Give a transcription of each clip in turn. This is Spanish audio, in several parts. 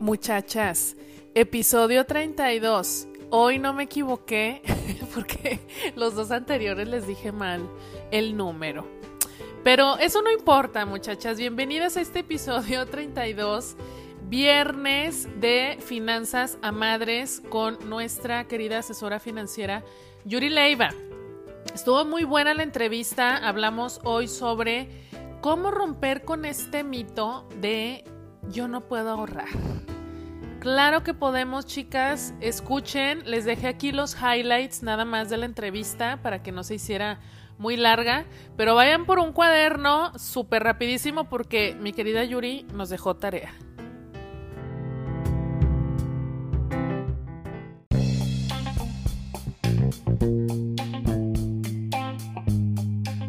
Muchachas, episodio 32. Hoy no me equivoqué porque los dos anteriores les dije mal el número. Pero eso no importa, muchachas. Bienvenidas a este episodio 32, viernes de finanzas a madres con nuestra querida asesora financiera Yuri Leiva. Estuvo muy buena la entrevista. Hablamos hoy sobre cómo romper con este mito de yo no puedo ahorrar. Claro que podemos, chicas. Escuchen, les dejé aquí los highlights nada más de la entrevista para que no se hiciera muy larga, pero vayan por un cuaderno súper rapidísimo porque mi querida Yuri nos dejó tarea.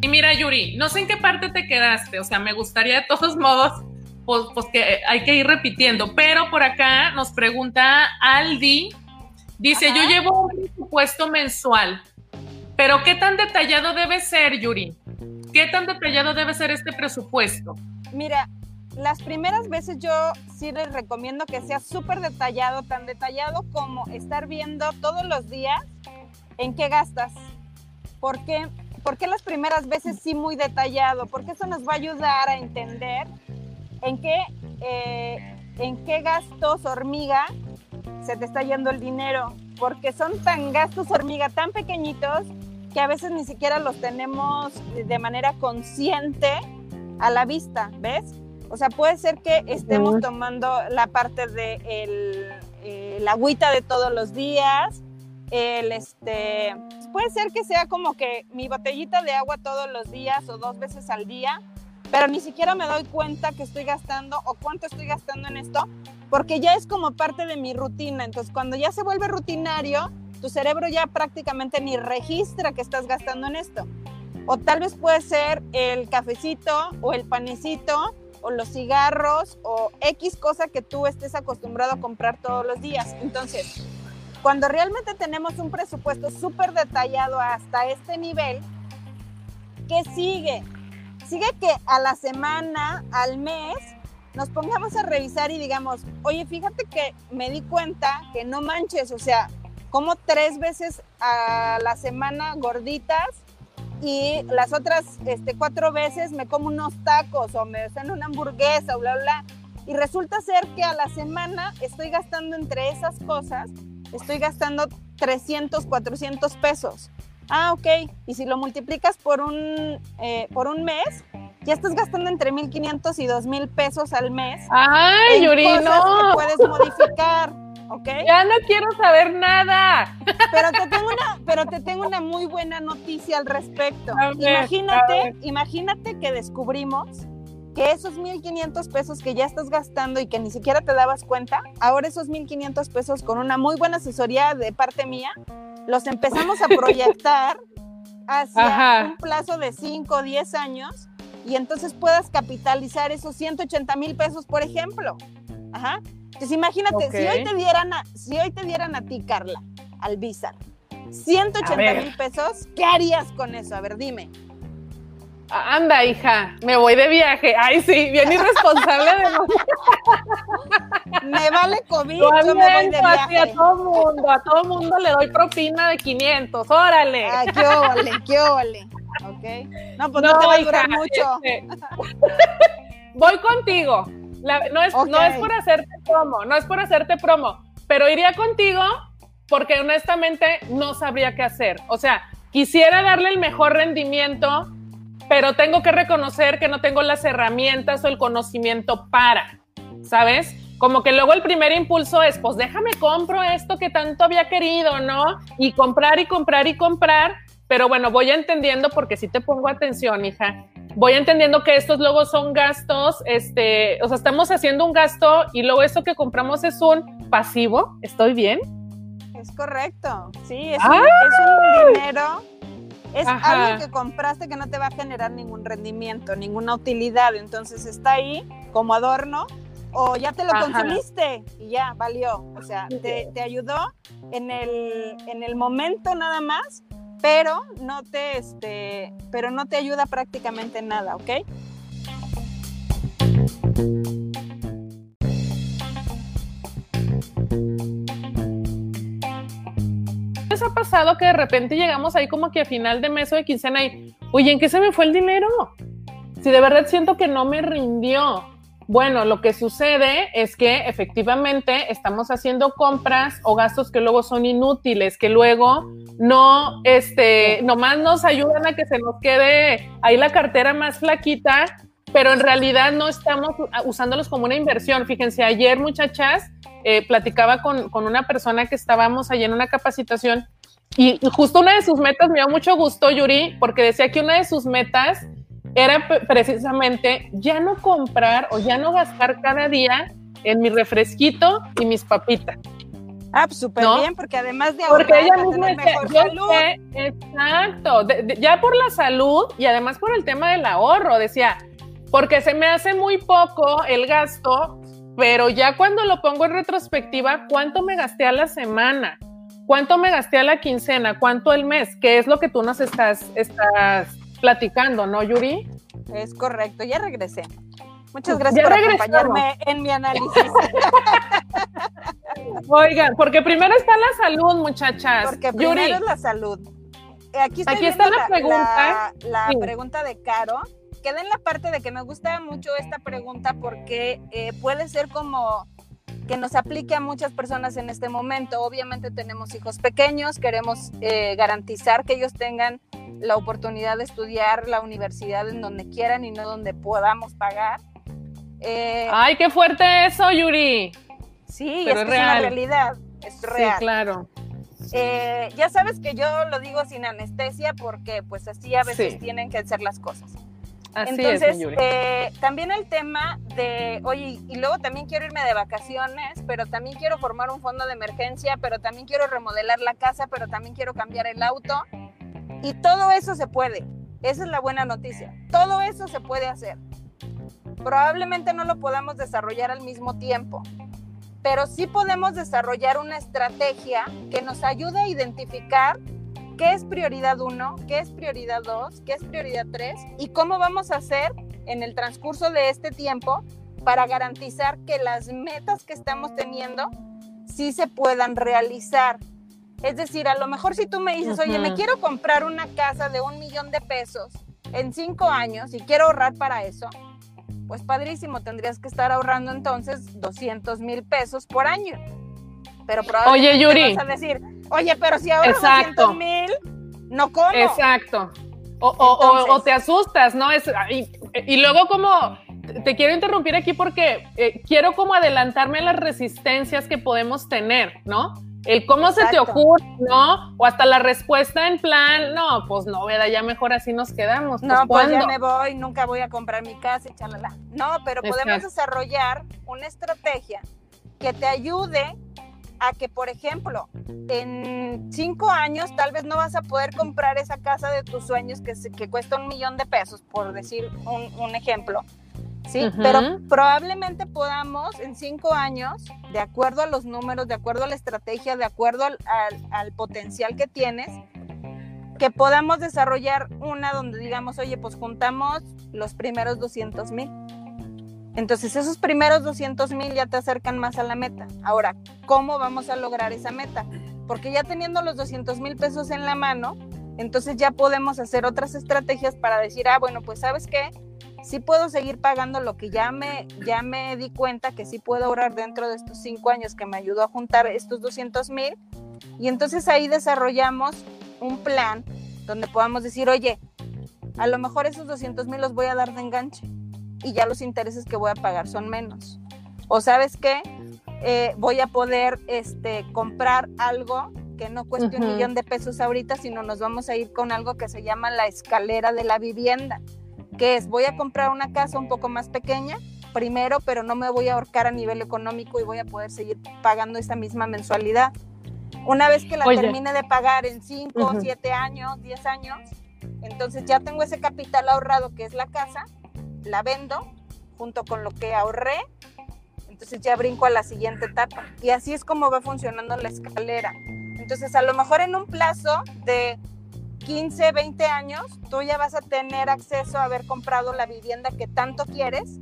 Y mira, Yuri, no sé en qué parte te quedaste, o sea, me gustaría de todos modos pues, pues, que hay que ir repitiendo. Pero por acá nos pregunta Aldi, dice, yo llevo un presupuesto mensual, pero ¿qué tan detallado debe ser, Yuri? ¿Qué tan detallado debe ser este presupuesto? Mira, las primeras veces yo sí les recomiendo que sea súper detallado, tan detallado como estar viendo todos los días en qué gastas. ¿Por qué? Porque las primeras veces sí muy detallado? Porque eso nos va a ayudar a entender ¿En qué, eh, ¿En qué gastos hormiga se te está yendo el dinero? Porque son tan gastos hormiga, tan pequeñitos, que a veces ni siquiera los tenemos de manera consciente a la vista, ¿ves? O sea, puede ser que estemos tomando la parte de el, agüita de todos los días, el este, puede ser que sea como que mi botellita de agua todos los días o dos veces al día, pero ni siquiera me doy cuenta que estoy gastando o cuánto estoy gastando en esto, porque ya es como parte de mi rutina. Entonces, cuando ya se vuelve rutinario, tu cerebro ya prácticamente ni registra que estás gastando en esto. O tal vez puede ser el cafecito o el panecito o los cigarros o X cosa que tú estés acostumbrado a comprar todos los días. Entonces, cuando realmente tenemos un presupuesto súper detallado hasta este nivel, ¿qué sigue? Sigue que a la semana, al mes, nos pongamos a revisar y digamos, oye, fíjate que me di cuenta que no manches, o sea, como tres veces a la semana gorditas y las otras este, cuatro veces me como unos tacos o me hacen una hamburguesa bla, bla. Y resulta ser que a la semana estoy gastando entre esas cosas, estoy gastando 300, 400 pesos. Ah, ok. Y si lo multiplicas por un, eh, por un mes, ya estás gastando entre 1.500 y 2.000 pesos al mes. ¡Ay, Yuri, no! que puedes modificar, ¿ok? Ya no quiero saber nada. Pero te tengo una, pero te tengo una muy buena noticia al respecto. imagínate, imagínate que descubrimos que esos 1.500 pesos que ya estás gastando y que ni siquiera te dabas cuenta, ahora esos 1.500 pesos con una muy buena asesoría de parte mía, los empezamos a proyectar hacia un plazo de 5 o 10 años y entonces puedas capitalizar esos 180 mil pesos, por ejemplo. Ajá. Entonces imagínate, si, hoy te dieran a, si hoy te dieran a ti, Carla, al Visa, 180 mil pesos, ¿qué harías con eso? A ver, dime. Anda, hija, me voy de viaje. Ay, sí, bien irresponsable de Me vale COVID, yo me voy de viaje. a todo mundo, a todo mundo le doy propina de 500, órale. Ay, qué óvale, qué óvale. Ok. No, pues no, te va a durar mucho. Este, voy contigo. no, es, no es por hacerte promo, no es por hacerte promo, pero iría contigo porque honestamente no sabría qué hacer. O sea, quisiera darle el mejor rendimiento pero tengo que reconocer que no tengo las herramientas o el conocimiento para, ¿sabes? Como que luego el primer impulso es, pues déjame compro esto que tanto había querido, ¿no? Y comprar y comprar y comprar, pero bueno, voy entendiendo porque si te pongo atención, hija. Voy entendiendo que estos luego son gastos, este, o sea, estamos haciendo un gasto y luego esto que compramos es un pasivo, ¿estoy bien? Es correcto, sí, es, un, es un dinero es algo que compraste que no te va a generar ningún rendimiento, ninguna utilidad. Entonces está ahí como adorno o ya te lo consumiste y ya valió. O sea, te, ayudó en el, en el momento nada más, pero no te, este, pero no te ayuda prácticamente nada, ¿ok? ¿Les ha pasado que de repente llegamos ahí como que a final de mes o de quincena y, oye, ¿en qué se me fue el dinero? Si de verdad siento que no me rindió, bueno, lo que sucede es que efectivamente estamos haciendo compras o gastos que luego son inútiles, que luego no, este, nomás nos ayudan a que se nos quede ahí la cartera más flaquita, pero en realidad no estamos usándolos como una inversión. Fíjense, ayer muchachas eh, platicaba con, con, una persona que estábamos allí en una capacitación y justo una de sus metas me dio mucho gusto, Yuri, porque decía que una de sus metas era precisamente ya no comprar o ya no gastar cada día en mi refresquito y mis papitas. Ah, pues súper bien, porque además de ahorrar, porque ella misma decía, exacto, ya por la salud y además por el tema del ahorro, decía, porque se me hace muy poco el gasto, pero ya cuando lo pongo en retrospectiva, ¿cuánto me gasté a la semana? ¿Cuánto me gasté a la quincena? ¿Cuánto el mes? ¿Qué es lo que tú nos estás, estás platicando, ¿no, Yuri? Es correcto, ya regresé. Muchas gracias por acompañarme en mi análisis. Oigan, porque primero está la salud, muchachas. Porque primero es la salud. Aquí, Aquí está la, pregunta. La, pregunta de Caro. Queda en la parte de que me gusta mucho esta pregunta porque eh, puede ser como que nos aplique a muchas personas en este momento. Obviamente tenemos hijos pequeños, queremos eh, garantizar que ellos tengan la oportunidad de estudiar la universidad en donde quieran y no donde podamos pagar. Eh, Ay, qué fuerte eso, Yuri. Sí, es, una realidad, es real. Sí, claro. Eh, ya sabes que yo lo digo sin anestesia porque pues así a veces tienen que hacer las cosas. Así Entonces, es, eh, también el tema de, oye, y luego también quiero irme de vacaciones, pero también quiero formar un fondo de emergencia, pero también quiero remodelar la casa, pero también quiero cambiar el auto. Y todo eso se puede. Esa es la buena noticia. Todo eso se puede hacer. Probablemente no lo podamos desarrollar al mismo tiempo, pero sí podemos desarrollar una estrategia que nos ayude a identificar qué es prioridad uno, qué es prioridad dos, qué es prioridad tres y cómo vamos a hacer en el transcurso de este tiempo para garantizar que las metas que estamos teniendo sí se puedan realizar es decir, a lo mejor si tú me dices, oye, me quiero comprar una casa de un millón de pesos en cinco años y quiero ahorrar para eso, pues padrísimo, tendrías que estar ahorrando entonces 200 mil pesos por año. Pero probablemente oye, Yuri. vas a decir, oye, pero si ahorro 200 mil, no como. Exacto. O, te asustas, ¿no? Es, y, luego como te quiero interrumpir aquí porque eh, quiero como adelantarme a las resistencias que podemos tener, ¿no? El cómo se te ocurre, ¿no? O hasta la respuesta en plan, no, pues no, ¿verdad? Ya mejor así nos quedamos. no, pues, pues ya me voy, nunca voy a comprar mi casa y chalala. No, pero podemos desarrollar una estrategia que te ayude a que, por ejemplo, en cinco años tal vez no vas a poder comprar esa casa de tus sueños que, que cuesta un millón de pesos, por decir un, un ejemplo ¿sí? Pero probablemente podamos en cinco años, de acuerdo a los números, de acuerdo a la estrategia, de acuerdo al, potencial que tienes, que podamos desarrollar una donde digamos, oye, pues juntamos los primeros 200 mil. Entonces esos primeros 200 mil ya te acercan más a la meta. Ahora, ¿cómo vamos a lograr esa meta? Porque ya teniendo los 200 mil pesos en la mano, entonces ya podemos hacer otras estrategias para decir, ah, bueno, pues sabes qué, sí puedo seguir pagando lo que ya me, ya me di cuenta que sí puedo ahorrar dentro de estos cinco años que me ayudó a juntar estos 200 mil. Y entonces ahí desarrollamos un plan donde podamos decir, oye, a lo mejor esos 200 mil los voy a dar de enganche y ya los intereses que voy a pagar son menos. O sabes qué, eh, voy a poder este, comprar algo que no cueste un millón de pesos ahorita, sino nos vamos a ir con algo que se llama la escalera de la vivienda que es voy a comprar una casa un poco más pequeña primero, pero no me voy a ahorcar a nivel económico y voy a poder seguir pagando esa misma mensualidad. Una vez que la termine de pagar en 5, 7 años, 10 años, entonces ya tengo ese capital ahorrado que es la casa, la vendo junto con lo que ahorré, entonces ya brinco a la siguiente etapa. Y así es como va funcionando la escalera. Entonces a lo mejor en un plazo de 15, 20 años, tú ya vas a tener acceso a haber comprado la vivienda que tanto quieres,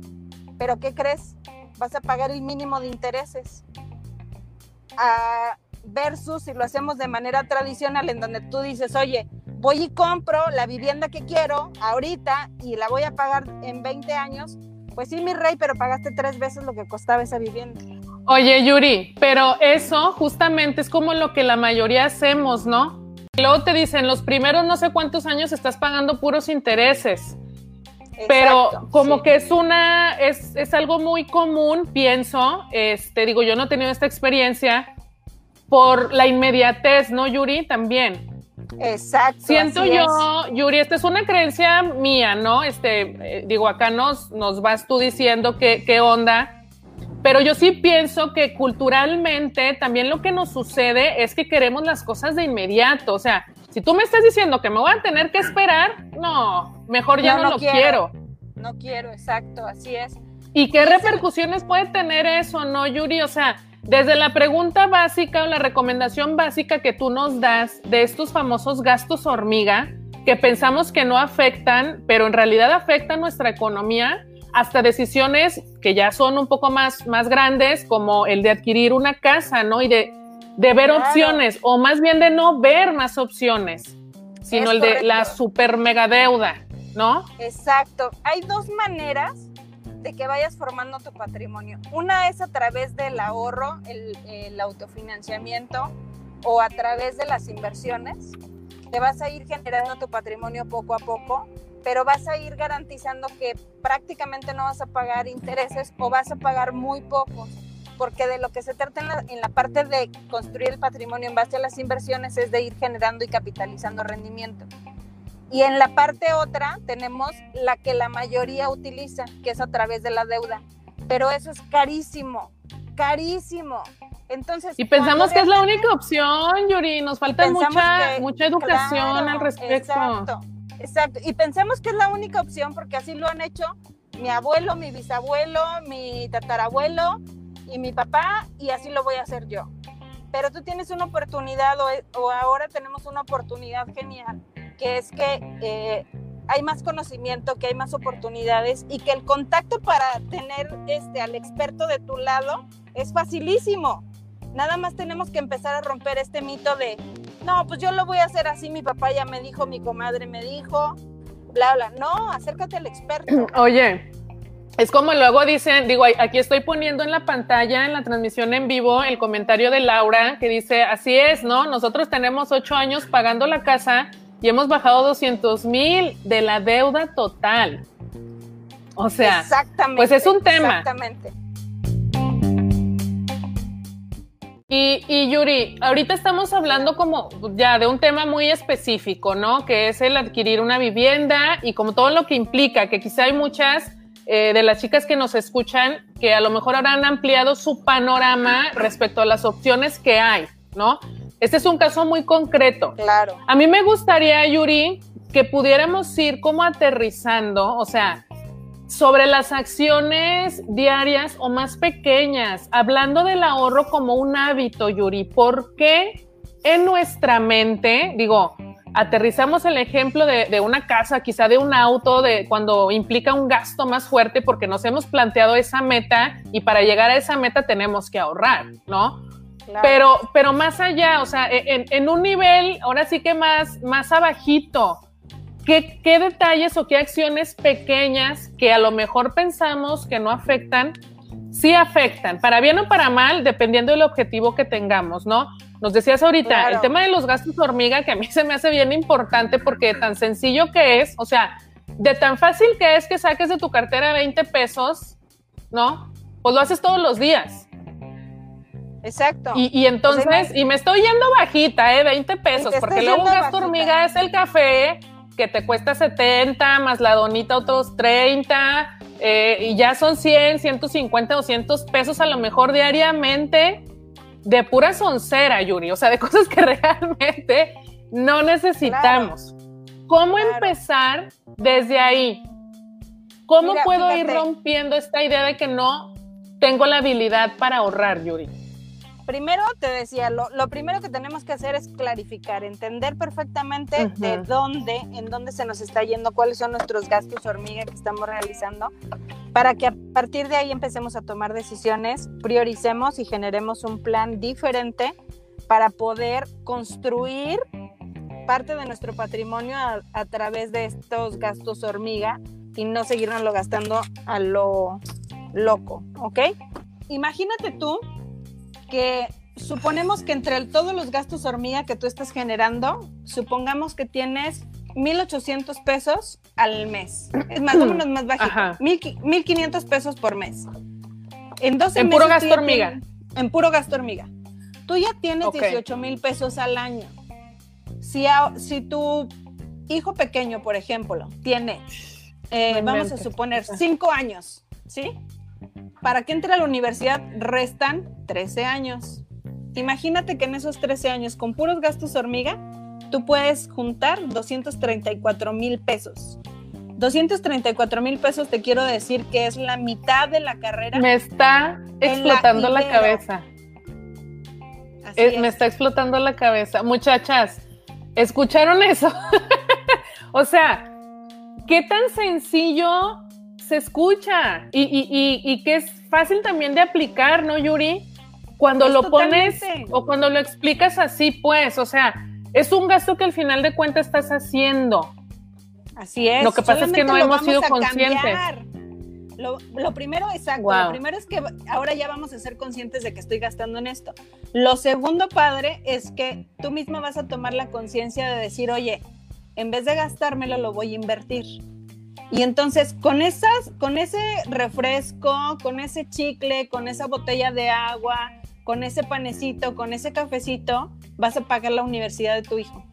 pero ¿qué crees? Vas a pagar el mínimo de intereses. versus si lo hacemos de manera tradicional en donde tú dices, oye, voy y compro la vivienda que quiero ahorita y la voy a pagar en 20 años, pues sí, mi rey, pero pagaste tres veces lo que costaba esa vivienda. Oye, Yuri, pero eso justamente es como lo que la mayoría hacemos, ¿no? Luego te dicen, los primeros no sé cuántos años estás pagando puros intereses. pero como que es una, es, es, algo muy común, pienso, este, digo, yo no he tenido esta experiencia por la inmediatez, ¿no, Yuri? También. Exacto. Siento yo, Yuri, esta es una creencia mía, ¿no? Este, eh, digo, acá nos, nos vas tú diciendo qué, qué onda. Pero yo sí pienso que culturalmente también lo que nos sucede es que queremos las cosas de inmediato. O sea, si tú me estás diciendo que me voy a tener que esperar, no, mejor ya no, lo quiero. No quiero, exacto, así es. ¿Y qué repercusiones puede tener eso, no, Yuri? O sea, desde la pregunta básica o la recomendación básica que tú nos das de estos famosos gastos hormiga, que pensamos que no afectan, pero en realidad afectan nuestra economía, hasta decisiones que ya son un poco más, más grandes, como el de adquirir una casa, ¿no? Y de, de ver opciones, o más bien de no ver más opciones, sino el de la super mega deuda, ¿no? Exacto. Hay dos maneras de que vayas formando tu patrimonio. Una es a través del ahorro, el, el autofinanciamiento o a través de las inversiones. Te vas a ir generando tu patrimonio poco a poco pero vas a ir garantizando que prácticamente no vas a pagar intereses o vas a pagar muy poco, porque de lo que se trata en la, parte de construir el patrimonio en base a las inversiones es de ir generando y capitalizando rendimiento. Y en la parte otra tenemos la que la mayoría utiliza, que es a través de la deuda, pero eso es carísimo, carísimo. Entonces, y pensamos que es la única opción, Yuri, nos falta mucha, mucha educación al respecto. Exacto. Exacto, y pensemos que es la única opción porque así lo han hecho mi abuelo, mi bisabuelo, mi tatarabuelo y mi papá y así lo voy a hacer yo. Pero tú tienes una oportunidad o, ahora tenemos una oportunidad genial, que es que eh, hay más conocimiento, que hay más oportunidades y que el contacto para tener este, al experto de tu lado es facilísimo. Nada más tenemos que empezar a romper este mito de, no, pues yo lo voy a hacer así, mi papá ya me dijo, mi comadre me dijo, bla, bla. No, acércate al experto. Oye, es como luego dicen, digo, aquí estoy poniendo en la pantalla, en la transmisión en vivo, el comentario de Laura que dice, así es, ¿no? Nosotros tenemos ocho años pagando la casa y hemos bajado 200 mil de la deuda total. O sea, pues es un tema. Exactamente. Y, Yuri, ahorita estamos hablando como ya de un tema muy específico, ¿no? Que es el adquirir una vivienda y como todo lo que implica, que quizá hay muchas eh, de las chicas que nos escuchan que a lo mejor habrán ampliado su panorama respecto a las opciones que hay, ¿no? Este es un caso muy concreto. Claro. A mí me gustaría, Yuri, que pudiéramos ir como aterrizando, o sea, sobre las acciones diarias o más pequeñas, hablando del ahorro como un hábito, Yuri, ¿por qué en nuestra mente, digo, aterrizamos el ejemplo de, una casa, quizá de un auto, de cuando implica un gasto más fuerte porque nos hemos planteado esa meta y para llegar a esa meta tenemos que ahorrar, ¿no? Pero, pero más allá, o sea, en, en, un nivel, ahora sí que más, más abajito, ¿Qué, detalles o qué acciones pequeñas que a lo mejor pensamos que no afectan, sí afectan, para bien o para mal, dependiendo del objetivo que tengamos, ¿no? Nos decías ahorita, el tema de los gastos hormiga, que a mí se me hace bien importante porque tan sencillo que es, o sea, de tan fácil que es que saques de tu cartera 20 pesos, ¿no? Pues lo haces todos los días. Exacto. Y, entonces, y me estoy yendo bajita, ¿eh? 20 pesos, porque luego un gasto hormiga es el café, que te cuesta 70, más la donita otros 30, eh, y ya son 100, 150, 200 pesos a lo mejor diariamente de pura soncera, Yuri, o sea, de cosas que realmente no necesitamos. ¿Cómo empezar desde ahí? ¿Cómo puedo ir rompiendo esta idea de que no tengo la habilidad para ahorrar, Yuri? Primero te decía, lo, primero que tenemos que hacer es clarificar, entender perfectamente de dónde, en dónde se nos está yendo, cuáles son nuestros gastos hormiga que estamos realizando, para que a partir de ahí empecemos a tomar decisiones, prioricemos y generemos un plan diferente para poder construir parte de nuestro patrimonio a, a través de estos gastos hormiga y no seguirnoslo gastando a lo loco, ¿ok? Imagínate tú que suponemos que entre todos los gastos hormiga que tú estás generando, supongamos que tienes 1.800 pesos al mes. Es más o menos más bajito. Ajá. 1.500 pesos por mes. En 12 En puro meses tú gasto hormiga. En puro gasto hormiga. Tú ya tienes Ok. 18 mil pesos al año. Si, a- si tu hijo pequeño, por ejemplo, tiene, eh, vamos a suponer, 5 años, ¿sí? Para que entre a la universidad restan 13 años. Imagínate que en esos 13 años, con puros gastos hormiga, tú puedes juntar 234 mil pesos. 234 mil pesos te quiero decir que es la mitad de la carrera. Me está explotando la, cabeza. Es. Me está explotando la cabeza. Muchachas, ¿escucharon eso? o sea, ¿qué tan sencillo se escucha? Y, y, y, y que es fácil también de aplicar, ¿no, Yuri? Cuando Pues lo pones o cuando lo explicas así, pues, o sea, es un gasto que al final de cuentas estás haciendo. Así es. Lo que pasa es que no hemos sido conscientes. cambiar. Lo, lo primero, exacto, Wow. lo primero es que ahora ya vamos a ser conscientes de que estoy gastando en esto. Lo segundo, padre, es que tú misma vas a tomar la conciencia de decir, oye, en vez de gastármelo, lo voy a invertir. Y entonces, con esas, con ese refresco, con ese chicle, con esa botella de agua, con ese panecito, con ese cafecito, vas a pagar la universidad de tu hijo.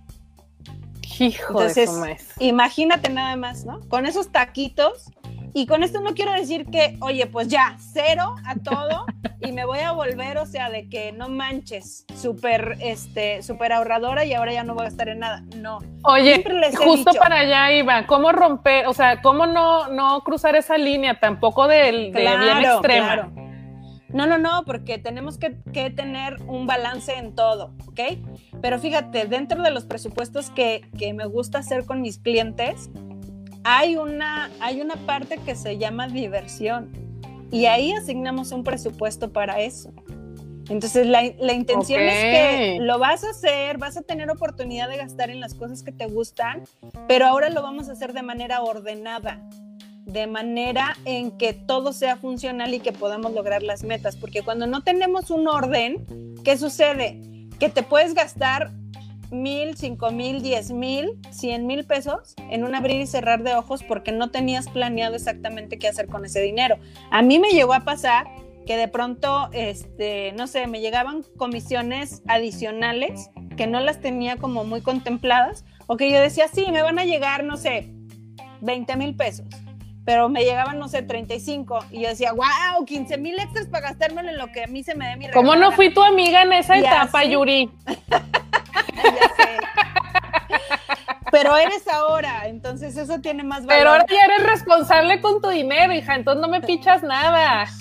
Hijo de Entonces, imagínate nada más, ¿no? Con esos taquitos. Y con esto no quiero decir que, oye, pues ya, cero a todo y me voy a volver, o sea, de que no manches, súper, este, súper ahorradora y ahora ya no voy a gastar en nada. No. Oye, justo dicho. para allá iba, ¿cómo romper, o sea, cómo no, no cruzar esa línea tampoco del, de bien extrema? claro. No, no, no, porque tenemos que, que tener un balance en todo, ¿ok? Pero fíjate, dentro de los presupuestos que, que me gusta hacer con mis clientes, hay una, hay una parte que se llama diversión y ahí asignamos un presupuesto para eso. Entonces, la, la intención es que lo vas a hacer, vas a tener oportunidad de gastar en las cosas que te gustan, pero ahora lo vamos a hacer de manera ordenada, de manera en que todo sea funcional y que podamos lograr las metas. Porque cuando no tenemos un orden, ¿qué sucede? Que te puedes gastar mil, cinco mil, diez mil, cien mil pesos en un abrir y cerrar de ojos porque no tenías planeado exactamente qué hacer con ese dinero. A mí me llegó a pasar que de pronto, este, no sé, me llegaban comisiones adicionales que no las tenía como muy contempladas o que yo decía, sí, me van a llegar, no sé, 20 mil pesos. Pero me llegaban, no sé, 35 y yo decía, wow, 15 mil extras para gastármelo en lo que a mí se me dé mi ¿Cómo no regalada". fui tu amiga en esa Y etapa, así- Yuri? Pero eres ahora, entonces eso tiene más valor. Pero ahora ya eres responsable con tu dinero, hija, entonces no me pichas nada.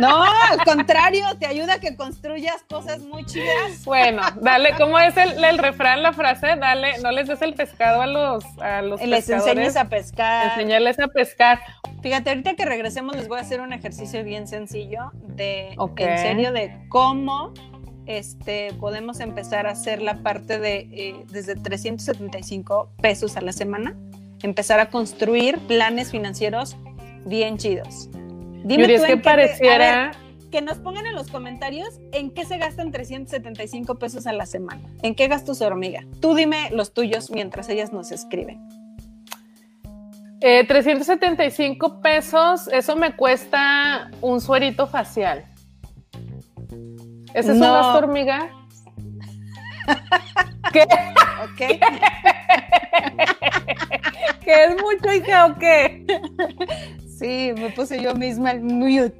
No, al contrario, te ayuda a que construyas cosas muy chidas. Bueno, dale, ¿cómo es el, el refrán, la frase? Dale, no les des el pescado a los, a los Les enseñes a pescar. Enseñarles a pescar. Fíjate, ahorita que regresemos les voy a hacer un ejercicio bien sencillo de, en serio, de cómo este, podemos empezar a hacer la parte de eh, desde 375 pesos a la semana, empezar a construir planes financieros bien chidos. Dime Yuri, tú es que te- pareciera... ver, que nos pongan en los comentarios en qué se gastan 375 pesos a la semana. ¿En qué gastos hormiga? Tú dime los tuyos mientras ellas nos escriben. Eh, 375 pesos, eso me cuesta un suerito facial. ¿Ese es No. un gasto hormiga? ¿Qué? ¿Ok? ¿Qué es mucho, hija, o qué? Sí, me puse yo misma el mute.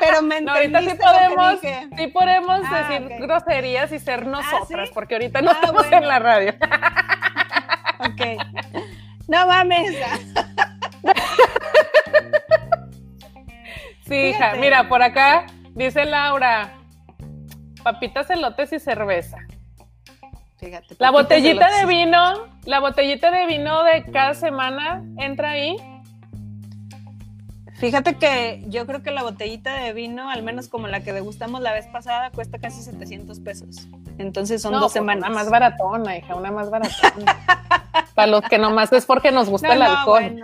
Pero me No, ahorita sí que podemos, sí podemos Ah, decir groserías y ser nosotras, ¿sí? porque ahorita no Ah, estamos bueno. en la radio. Ok. No mames. Sí, hija, mira, por acá dice Laura, papitas, elotes y cerveza. Fíjate. La botellita de vino, la botellita de vino de cada semana entra ahí. Fíjate que yo creo que la botellita de vino, al menos como la que degustamos la vez pasada, cuesta casi 700 pesos. Entonces son dos semanas. Una más baratona, hija, una más baratona. Para los que nomás es porque nos gusta el alcohol.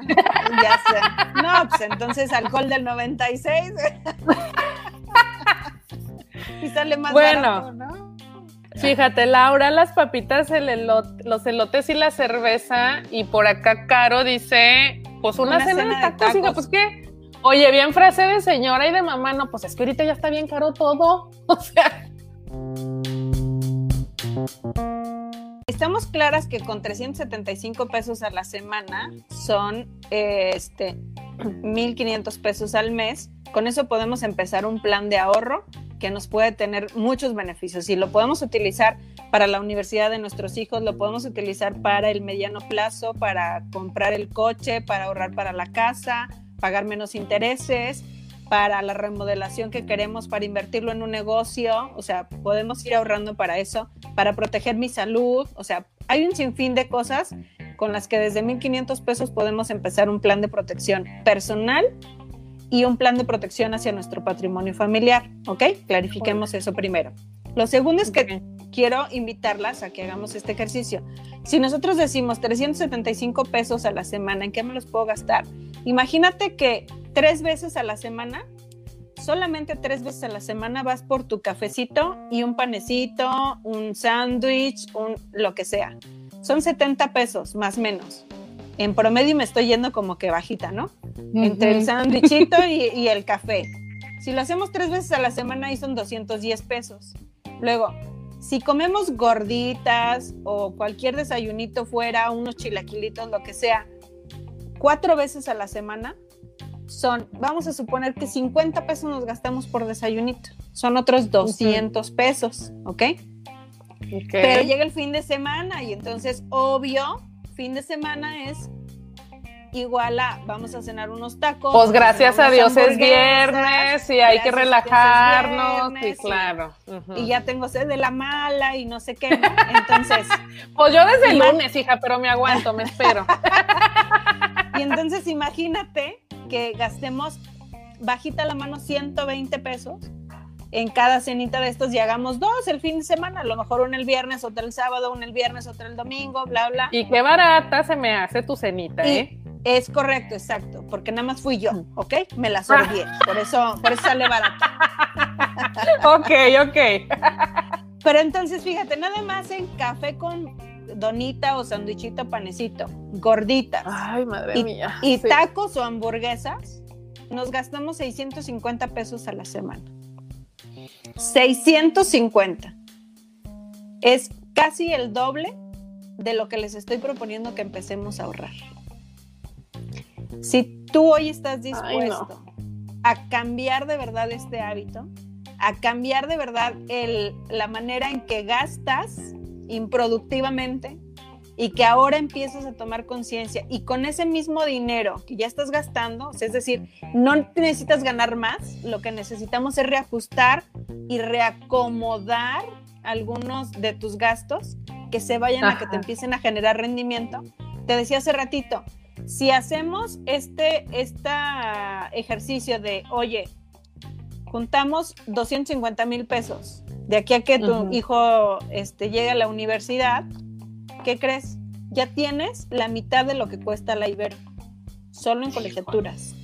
ya sé. No, pues entonces alcohol del 96. y sale más bueno, barato, ¿no? Fíjate, Laura, las papitas, el elote, los elotes y la cerveza. Y por acá, Caro dice: Pues una, cena, de tacos, hija, pues qué. Oye, bien frase de señora y de mamá, no, pues es que ahorita ya está bien caro todo. O sea. Estamos claras que con 375 pesos a la semana son este 1500 pesos al mes. Con eso podemos empezar un plan de ahorro que nos puede tener muchos beneficios y lo podemos utilizar para la universidad de nuestros hijos, lo podemos utilizar para el mediano plazo, para comprar el coche, para ahorrar para la casa, pagar menos intereses, para la remodelación que queremos, para invertirlo en un negocio, o sea, podemos ir ahorrando para eso, para proteger mi salud, o sea, hay un sinfín de cosas con las que desde 1.500 pesos podemos empezar un plan de protección personal y un plan de protección hacia nuestro patrimonio familiar, ¿ok? Clarifiquemos eso primero. Lo segundo es que quiero invitarlas a que hagamos este ejercicio. Si nosotros decimos 375 pesos a la semana, ¿en qué me los puedo gastar? Imagínate que tres veces a la semana, solamente tres veces a la semana vas por tu cafecito y un panecito, un sándwich, un lo que sea. Son 70 pesos, más o menos. En promedio me estoy yendo como que bajita, ¿no? Entre el sándwichito y, y el café. Si lo hacemos tres veces a la semana, ahí son 210 pesos. Luego, si comemos gorditas o cualquier desayunito fuera, unos chilaquilitos, lo que sea, cuatro veces a la semana, son, vamos a suponer que 50 pesos nos gastamos por desayunito. Son otros 200 pesos, ¿ok? Pero llega el fin de semana y entonces, obvio, fin de semana es igual a vamos a cenar unos tacos. Pues gracias a Dios es viernes y hay que relajarnos, y claro. Y ya tengo sed de la mala y no sé qué. Entonces. pues yo desde el lunes, hija, pero me aguanto, me espero. y entonces imagínate que gastemos bajita la mano 120 pesos en cada cenita de estos y hagamos dos el fin de semana, a lo mejor uno el viernes, otro el sábado, uno el viernes, otro el domingo, bla, bla. Y qué barata se me hace tu cenita, ¿eh? Es correcto, exacto, porque nada más fui yo, ¿ok? Me la sorbí, por eso, por eso sale barata. ok, ok. Pero entonces, fíjate, nada más en café con donita o sandwichito panecito, gorditas. Ay, madre y, mía. Y tacos o hamburguesas, nos gastamos 650 pesos a la semana. 650. Es casi el doble de lo que les estoy proponiendo que empecemos a ahorrar. Si tú hoy estás dispuesto a cambiar de verdad este hábito, a cambiar de verdad el, la manera en que gastas improductivamente y que ahora empiezas a tomar conciencia y con ese mismo dinero que ya estás gastando, es decir, no necesitas ganar más, lo que necesitamos es reajustar y reacomodar algunos de tus gastos que se vayan a que te empiecen a generar rendimiento. Te decía hace ratito, si hacemos este, ejercicio de, oye, juntamos 250 mil pesos de aquí a que tu hijo este, llegue a la universidad, ¿qué crees? Ya tienes la mitad de lo que cuesta la Ibero, solo en colegiaturas.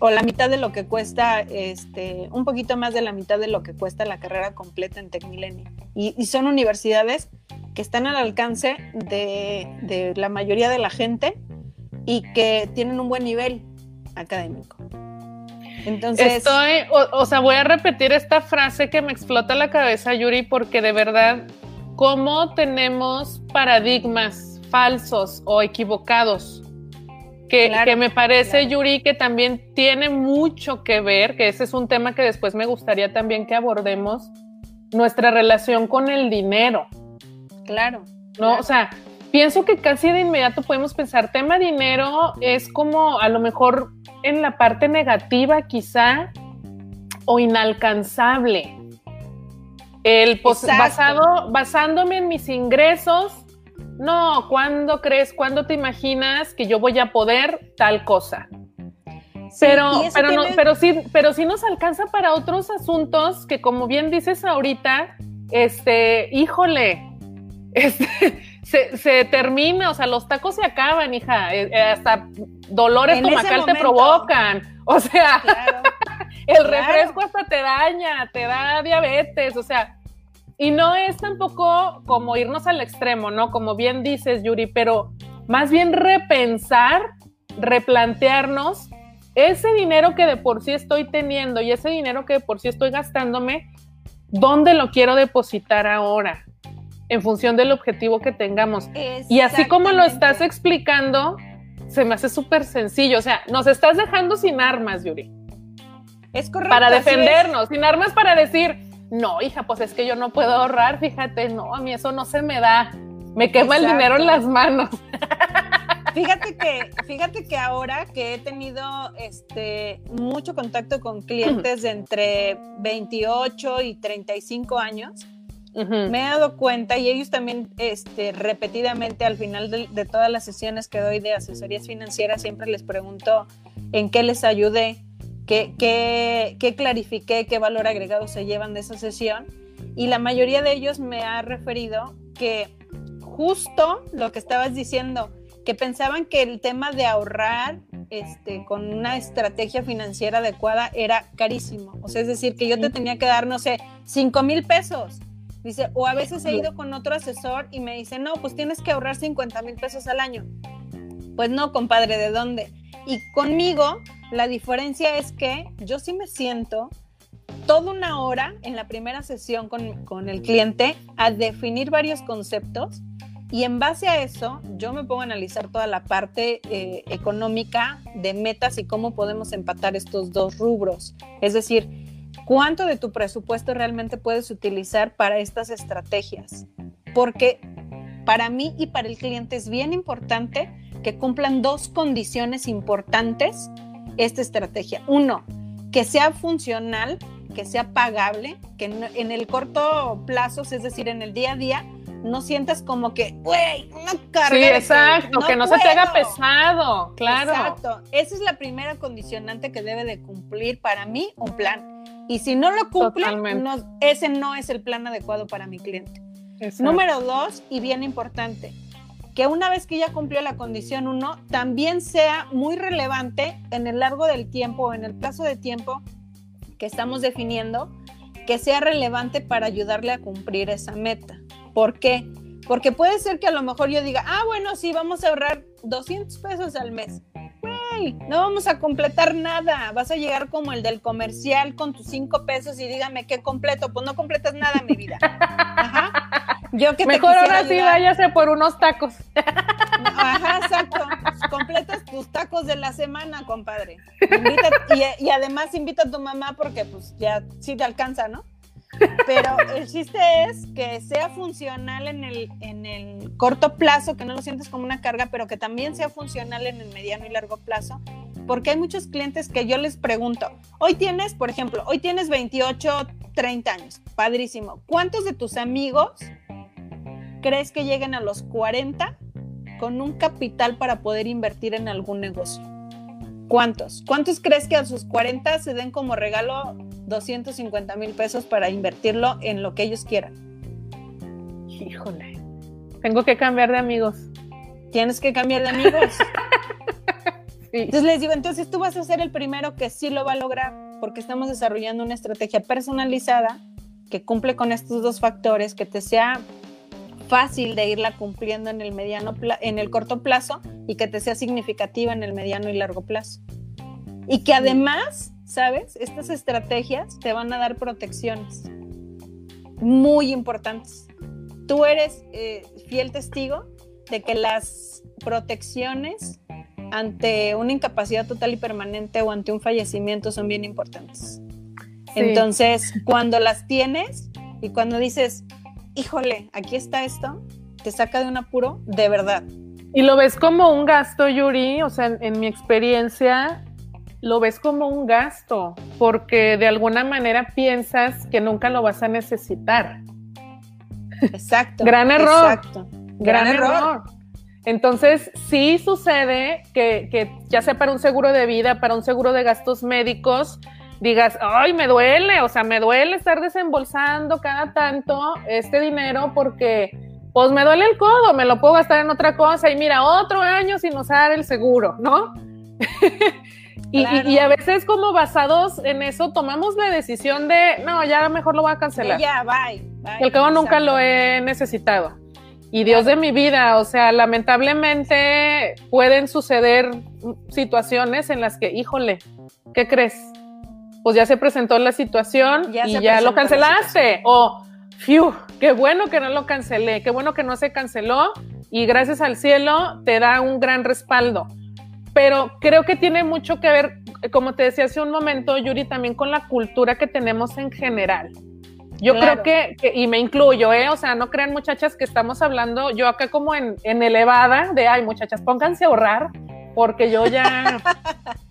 O la mitad de lo que cuesta, este, un poquito más de la mitad de lo que cuesta la carrera completa en Tecmilenio. Y, y son universidades que están al alcance de, de la mayoría de la gente y que tienen un buen nivel académico. Entonces. Estoy, o, sea, voy a repetir esta frase que me explota la cabeza, Yuri, porque de verdad, ¿cómo tenemos paradigmas falsos o equivocados? Que, que me parece, Yuri, que también tiene mucho que ver, que ese es un tema que después me gustaría también que abordemos, nuestra relación con el dinero. Claro. No, o sea, pienso que casi de inmediato podemos pensar, tema dinero es como a lo mejor en la parte negativa quizá o inalcanzable. El basado, basándome en mis ingresos, no, ¿cuándo crees, cuándo te imaginas que yo voy a poder tal cosa? pero, pero, no, pero sí, pero sí nos alcanza para otros asuntos que, como bien dices ahorita, este, híjole, este, se, termina, o sea, los tacos se acaban, hija, eh, eh, hasta dolores estomacal te provocan, o sea, el refresco hasta te daña, te da diabetes, o sea, y no es tampoco como irnos al extremo, ¿no? Como bien dices, Yuri, pero más bien repensar, replantearnos ese dinero que de por sí estoy teniendo y ese dinero que de por sí estoy gastándome, ¿dónde lo quiero depositar ahora? En función del objetivo que tengamos. Y así como lo estás explicando, se me hace súper sencillo. O sea, nos estás dejando sin armas, Yuri. Es correcto. Para defendernos, sin armas para decir, no, hija, pues es que yo no puedo ahorrar, fíjate, no, a mí eso no se me da. Me quema el dinero en las manos. Fíjate que, fíjate que ahora que he tenido este mucho contacto con clientes de entre 28 y 35 años, me he dado cuenta y ellos también este, repetidamente al final de, todas las sesiones que doy de asesorías financieras siempre les pregunto en qué les ayudé, qué, qué, qué clarifiqué, qué valor agregado se llevan de esa sesión y la mayoría de ellos me ha referido que justo lo que estabas diciendo, que pensaban que el tema de ahorrar este, con una estrategia financiera adecuada era carísimo. O sea, es decir, que yo te tenía que dar, no sé, 5 mil pesos. Dice, o a veces he ido con otro asesor y me dice, no, pues tienes que ahorrar 50 mil pesos al año. Pues no, compadre, ¿de dónde? Y conmigo, la diferencia es que yo sí me siento toda una hora en la primera sesión con, con el cliente a definir varios conceptos y en base a eso, yo me pongo a analizar toda la parte eh, económica de metas y cómo podemos empatar estos dos rubros. Es decir, cuánto de tu presupuesto realmente puedes utilizar para estas estrategias. Porque para mí y para el cliente es bien importante que cumplan dos condiciones importantes esta estrategia. Uno, que sea funcional, que sea pagable, que en el corto plazo, es decir, en el día a día, no sientas como que, güey, una carga. Sí, exacto, que no, se te haga pesado, claro. Exacto, esa es la primera condicionante que debe de cumplir para mí un plan. Y si no lo cumple, ese no es el plan adecuado para mi cliente. Número dos, y bien importante, que una vez que ya cumplió la condición uno, también sea muy relevante en el largo del tiempo, en el plazo de tiempo que estamos definiendo, que sea relevante para ayudarle a cumplir esa meta. ¿Por qué? Porque puede ser que a lo mejor yo diga, ah, bueno, sí, vamos a ahorrar 200 pesos al mes. No vamos a completar nada. Vas a llegar como el del comercial con tus 5 pesos y dígame qué completo. Pues no completas nada, mi vida. Ajá. Yo que Mejor ahora sí váyase por unos tacos. Ajá, exacto. completas tus tacos de la semana, compadre. y, y, además invita a tu mamá porque pues ya sí te alcanza, ¿no? Pero el chiste es que sea funcional en el, en el corto plazo, que no lo sientes como una carga, pero que también sea funcional en el mediano y largo plazo. Porque hay muchos clientes que yo les pregunto, hoy tienes, por ejemplo, hoy tienes 28, 30 años, padrísimo. ¿Cuántos de tus amigos crees que lleguen a los 40 con un capital para poder invertir en algún negocio? ¿Cuántos? ¿Cuántos crees que a sus 40 se den como regalo 250 mil pesos para invertirlo en lo que ellos quieran. Híjole, tengo que cambiar de amigos. Tienes que cambiar de amigos. Entonces les digo, entonces tú vas a ser el primero que sí lo va a lograr, porque estamos desarrollando una estrategia personalizada que cumple con estos dos factores, que te sea fácil de irla cumpliendo en el mediano en el corto plazo y que te sea significativa en el mediano y largo plazo. Y que además ¿sabes? Estas estrategias te van a dar protecciones muy importantes. Tú eres eh, fiel testigo de que las protecciones ante una incapacidad total y permanente o ante un fallecimiento son bien importantes. Entonces, cuando las tienes y cuando dices, híjole, aquí está esto, te saca de un apuro de verdad. Y lo ves como un gasto, Yuri, o sea, en mi experiencia, lo ves como un gasto, porque de alguna manera piensas que nunca lo vas a necesitar. Exacto. Gran error. Exacto. Gran, error. Entonces, sí sucede que, que, ya sea para un seguro de vida, para un seguro de gastos médicos, digas, ay, me duele, o sea, me duele estar desembolsando cada tanto este dinero porque, pues me duele el codo, me lo puedo gastar en otra cosa y mira, otro año sin usar el seguro, ¿no? y, y, a veces como basados en eso tomamos la decisión de, no, ya mejor lo voy a cancelar. ya, bye. bye el cabo nunca lo he necesitado. Y Dios de mi vida, o sea, lamentablemente pueden suceder situaciones en las que, híjole, ¿qué crees? Pues ya se presentó la situación y ya lo cancelaste. O, fiu, qué bueno que no lo cancelé, qué bueno que no se canceló y gracias al cielo te da un gran respaldo. Pero creo que tiene mucho que ver, como te decía hace un momento, Yuri, también con la cultura que tenemos en general. Yo creo que, y me incluyo, ¿eh? O sea, no crean muchachas que estamos hablando, yo acá como en, en elevada, de, ay muchachas, pónganse a ahorrar, porque yo ya,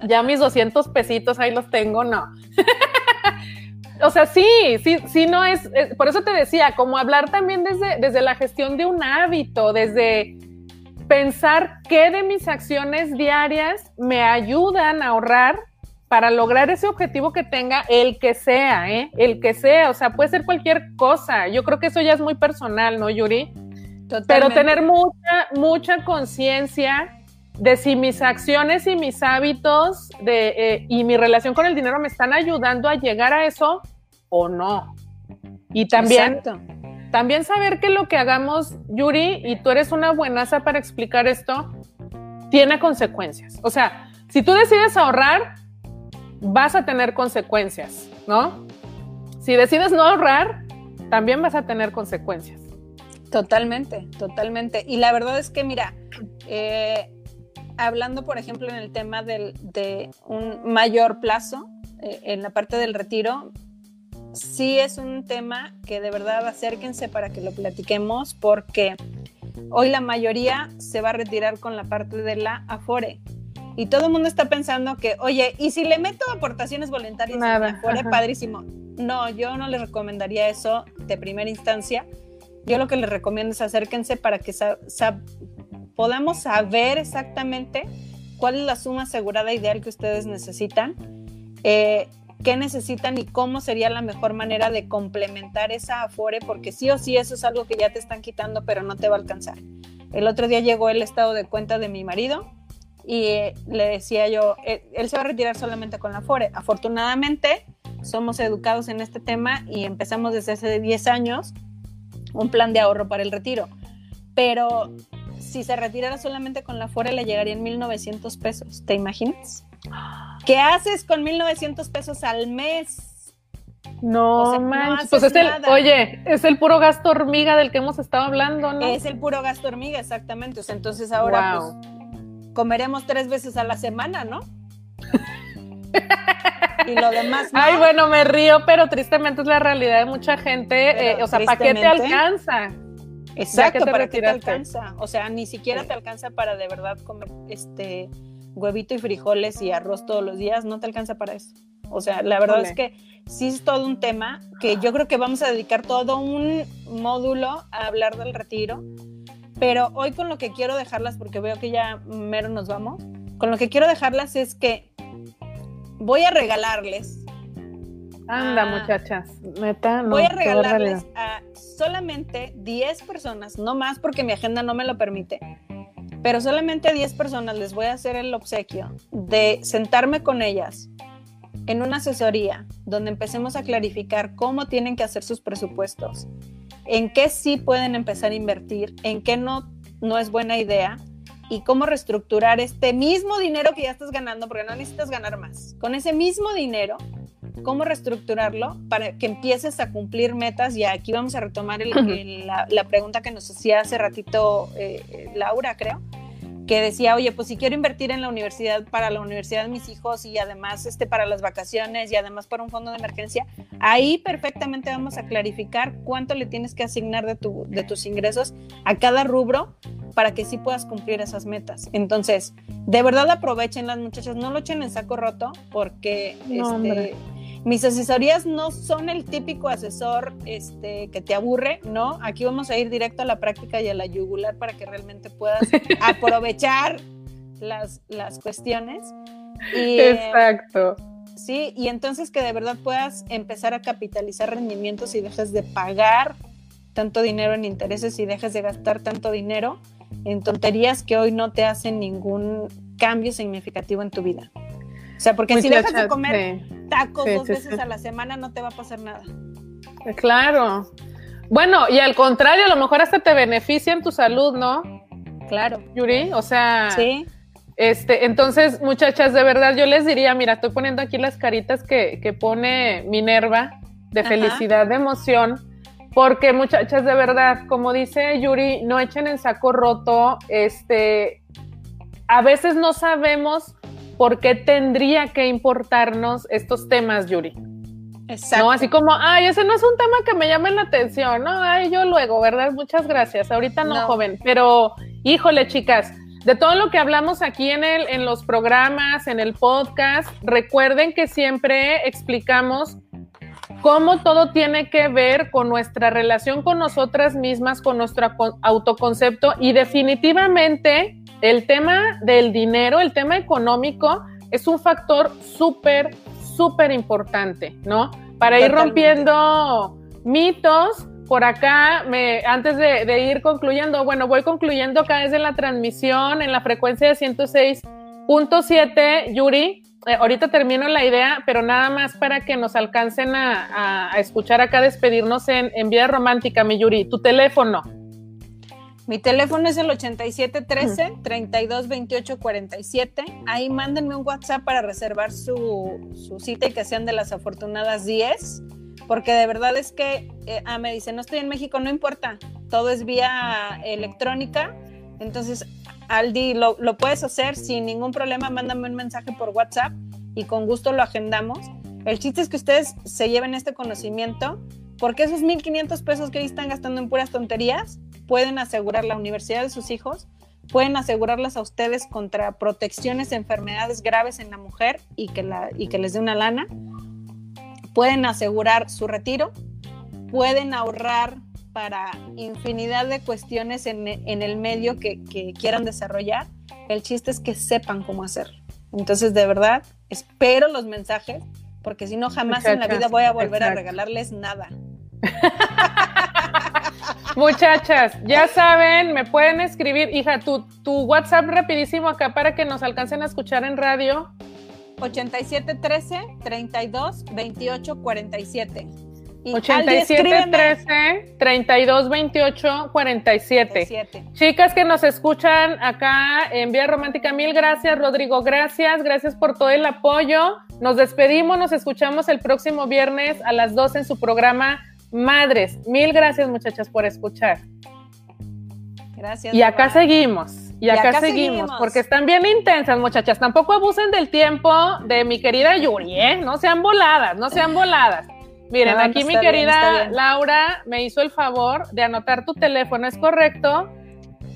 ya mis 200 pesitos ahí los tengo, no. o sea, sí, sí, sí, no es, por eso te decía, como hablar también desde, desde la gestión de un hábito, desde pensar qué de mis acciones diarias me ayudan a ahorrar para lograr ese objetivo que tenga, el que sea, ¿eh? El que sea, o sea, puede ser cualquier cosa. Yo creo que eso ya es muy personal, ¿no, Yuri? Totalmente. Pero tener mucha, mucha conciencia de si mis acciones y mis hábitos de, eh, y mi relación con el dinero me están ayudando a llegar a eso o no. Y también, también saber que lo que hagamos, Yuri, y tú eres una buenaza para explicar esto, tiene consecuencias. O sea, si tú decides ahorrar, vas a tener consecuencias, ¿no? Si decides no ahorrar, también vas a tener consecuencias. Totalmente, totalmente. Y la verdad es que, mira, eh, hablando, por ejemplo, en el tema de un mayor plazo, eh, en la parte del retiro, sí es un tema que de verdad acérquense para que lo platiquemos, porque hoy la mayoría se va a retirar con la parte de la Afore y todo el mundo está pensando que, oye, ¿y si le meto aportaciones voluntarias Nada, fuera padrísimo? No, yo no les recomendaría eso de primera instancia. Yo lo que les recomiendo es acérquense para que podamos saber exactamente cuál es la suma asegurada ideal que ustedes necesitan, eh, qué necesitan y cómo sería la mejor manera de complementar esa afore, porque sí o sí eso es algo que ya te están quitando, pero no te va a alcanzar. El otro día llegó el estado de cuenta de mi marido y le decía yo, eh, él, se va a retirar solamente con la FORE. Afortunadamente, somos educados en este tema y empezamos desde hace 10 años un plan de ahorro para el retiro. Pero si se retirara solamente con la FORE, le llegarían 1.900 pesos. ¿Te imaginas? ¿Qué haces con 1.900 pesos al mes? No, manches, pues es el, oye, es el puro gasto hormiga del que hemos estado hablando, ¿no? Es el puro gasto hormiga, exactamente. O sea, entonces ahora, pues, comeremos tres veces a la semana, ¿no? y lo demás no. Ay, bueno, me río, pero tristemente es la realidad de mucha gente. Eh, o sea, ¿para qué te alcanza? Exacto, ¿para qué te alcanza? O sea, ni siquiera te alcanza para de verdad comer este huevito y frijoles y arroz todos los días, no te alcanza para eso. O sea, la verdad es que sí es todo un tema que yo creo que vamos a dedicar todo un módulo a hablar del retiro, pero hoy con lo que quiero dejarlas, porque veo que ya mero nos vamos, con lo que quiero dejarlas es que voy a regalarles. Anda, muchachas, neta, no, Voy a regalarles a solamente 10 personas, no más porque mi agenda no me lo permite, pero solamente a 10 personas les voy a hacer el obsequio de sentarme con ellas en una asesoría donde empecemos a clarificar cómo tienen que hacer sus presupuestos, en qué sí pueden empezar a invertir, en qué no, no es buena idea y cómo reestructurar este mismo dinero que ya estás ganando, porque no necesitas ganar más. Con ese mismo dinero, cómo reestructurarlo para que empieces a cumplir metas. Y aquí vamos a retomar la, pregunta que nos hacía hace ratito eh, Laura, creo que decía, oye, pues si quiero invertir en la universidad, para la universidad de mis hijos y además este, para las vacaciones y además para un fondo de emergencia, ahí perfectamente vamos a clarificar cuánto le tienes que asignar de, tu, de tus ingresos a cada rubro para que sí puedas cumplir esas metas. Entonces, de verdad aprovechen las muchachas, no lo echen en saco roto porque este, Mis asesorías no son el típico asesor este, que te aburre, ¿no? Aquí vamos a ir directo a la práctica y a la yugular para que realmente puedas aprovechar las, las cuestiones. Y, Exacto. sí, y entonces que de verdad puedas empezar a capitalizar rendimientos y dejes de pagar tanto dinero en intereses y dejes de gastar tanto dinero en tonterías que hoy no te hacen ningún cambio significativo en tu vida. O sea, porque si dejas de comer tacos dos veces a la semana no te va a pasar nada. Claro. Bueno, y al contrario, a lo mejor hasta te beneficia en tu salud, ¿no? Claro. Yuri, o sea, sí. Este, entonces, muchachas, de verdad, yo les diría, mira, estoy poniendo aquí las caritas que, que pone Minerva de felicidad, de emoción, porque muchachas, de verdad, como dice Yuri, no echen en saco roto, este, a veces no sabemos por qué tendría que importarnos estos temas, Yuri. Exacto. ¿No? Así como, ay, ese no es un tema que me llame la atención, no, ay, yo luego, ¿verdad? Muchas gracias. Ahorita no, joven, pero híjole, chicas, de todo lo que hablamos aquí en, el, en los programas, en el podcast, recuerden que siempre explicamos cómo todo tiene que ver con nuestra relación con nosotras mismas, con nuestro autoconcepto y definitivamente el tema del dinero, el tema económico es un factor súper, súper importante, ¿no? Para ir rompiendo mitos por acá, me, antes de, ir concluyendo, bueno, voy concluyendo acá desde la transmisión en la frecuencia de 106.7, Yuri. Eh, ahorita termino la idea, pero nada más para que nos alcancen a, escuchar acá, despedirnos en, en Vida Romántica, mi Yuri. Tu teléfono. Mi teléfono es el 8713-322847. Ahí mándenme un WhatsApp para reservar su, su cita y que sean de las afortunadas 10 porque de verdad es que, eh, ah, me dice, no estoy en México, no importa, todo es vía electrónica, entonces, Aldi, lo, lo puedes hacer sin ningún problema, mándame un mensaje por WhatsApp y con gusto lo agendamos. El chiste es que ustedes se lleven este conocimiento, porque esos 1.500 pesos que ahí están gastando en puras tonterías, pueden asegurar la universidad de sus hijos, pueden asegurarlas a ustedes contra protecciones de enfermedades graves en la mujer y que, la, y que les dé una lana pueden asegurar su retiro, pueden ahorrar para infinidad de cuestiones en, el medio que, quieran desarrollar. El chiste es que sepan cómo hacer. Entonces, de verdad, espero los mensajes, porque si no, jamás en la vida voy a volver a regalarles nada. Muchachas, ya saben, me pueden escribir, hija, tu, tu WhatsApp rapidísimo acá para que nos alcancen a escuchar en radio. 8713 32 28 47. 8713 32 28 47. Chicas que nos escuchan acá en Vía Romántica, mil gracias, Rodrigo. Gracias, gracias por todo el apoyo. Nos despedimos, nos escuchamos el próximo viernes a las 12 en su programa Madres. Mil gracias, muchachas, por escuchar. Gracias. Y acá seguimos. Y acá, seguimos, porque están bien intensas, muchachas. Tampoco abusen del tiempo de mi querida Yuri, ¿eh? No sean voladas, no sean voladas. Miren, aquí mi querida Laura me hizo el favor de anotar tu teléfono, ¿es correcto?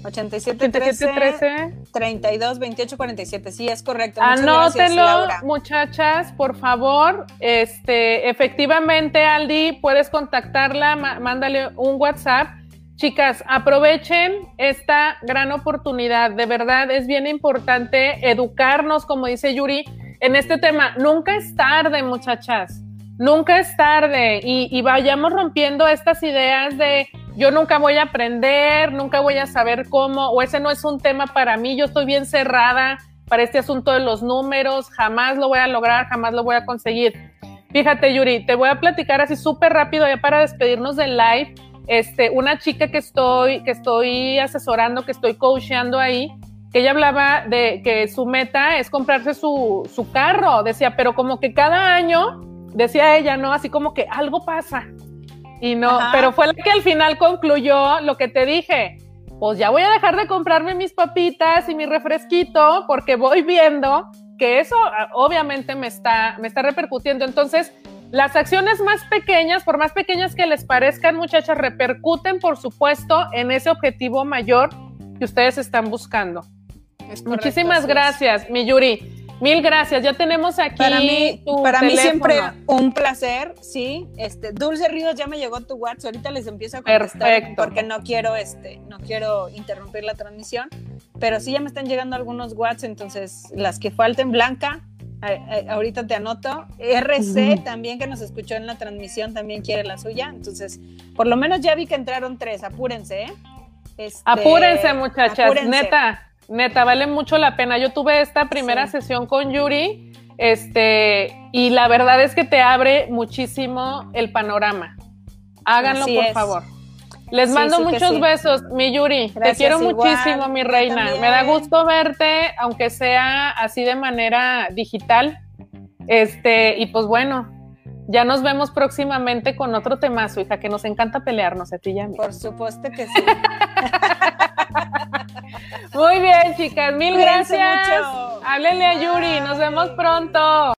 8713 32 28 47. Sí, es correcto. Anótelo, muchachas, por favor. Este, efectivamente, Aldi, puedes contactarla, mándale un WhatsApp Chicas, aprovechen esta gran oportunidad. De verdad es bien importante educarnos, como dice Yuri, en este tema. Nunca es tarde, muchachas. Nunca es tarde y, vayamos rompiendo estas ideas de yo nunca voy a aprender, nunca voy a saber cómo, o ese no es un tema para mí, yo estoy bien cerrada para este asunto de los números, jamás lo voy a lograr, jamás lo voy a conseguir. Fíjate, Yuri, te voy a platicar así súper rápido ya para despedirnos del live este, una chica que estoy, que estoy asesorando, que estoy coacheando ahí, que ella hablaba de que su meta es comprarse su, su carro, decía, pero como que cada año, decía ella, ¿no? Así como que algo pasa. Y no, pero fue la que al final concluyó lo que te dije. Pues ya voy a dejar de comprarme mis papitas y mi refresquito porque voy viendo que eso ah, obviamente me está, me está repercutiendo. Entonces, las acciones más pequeñas, por más pequeñas que les parezcan, muchachas, repercuten, por supuesto, en ese objetivo mayor que ustedes están buscando. Muchísimas gracias, mi Yuri. Mil gracias. Ya tenemos aquí. Para mí, tu para mí siempre un placer, sí. Este, Dulce Ríos ya me llegó tu WhatsApp. Ahorita les empiezo a contestar Perfecto. porque no quiero, este, no quiero interrumpir la transmisión. Pero sí ya me están llegando algunos WhatsApp, entonces las que falten, Blanca, a- a- ahorita te anoto. RC también que nos escuchó en la transmisión también quiere la suya. Entonces, por lo menos ya vi que entraron tres. Apúrense, ¿eh? Este, Apúrense, muchachas. apúrense. Neta, neta, vale mucho la pena. Yo tuve esta primera Sí. sesión con Yuri, este, y la verdad es que te abre muchísimo el panorama. Háganlo, Así por es. favor. Les mando sí muchos besos, mi Yuri. te quiero igual. muchísimo, mi reina. también. Me da gusto verte, aunque sea así de manera digital. Este, y pues bueno, ya nos vemos próximamente con otro temazo, hija, que nos encanta pelearnos a ti y a mí. Por supuesto que sí. Muy bien, chicas, mil Cuídense gracias. mucho. Háblenle a Yuri, nos vemos pronto.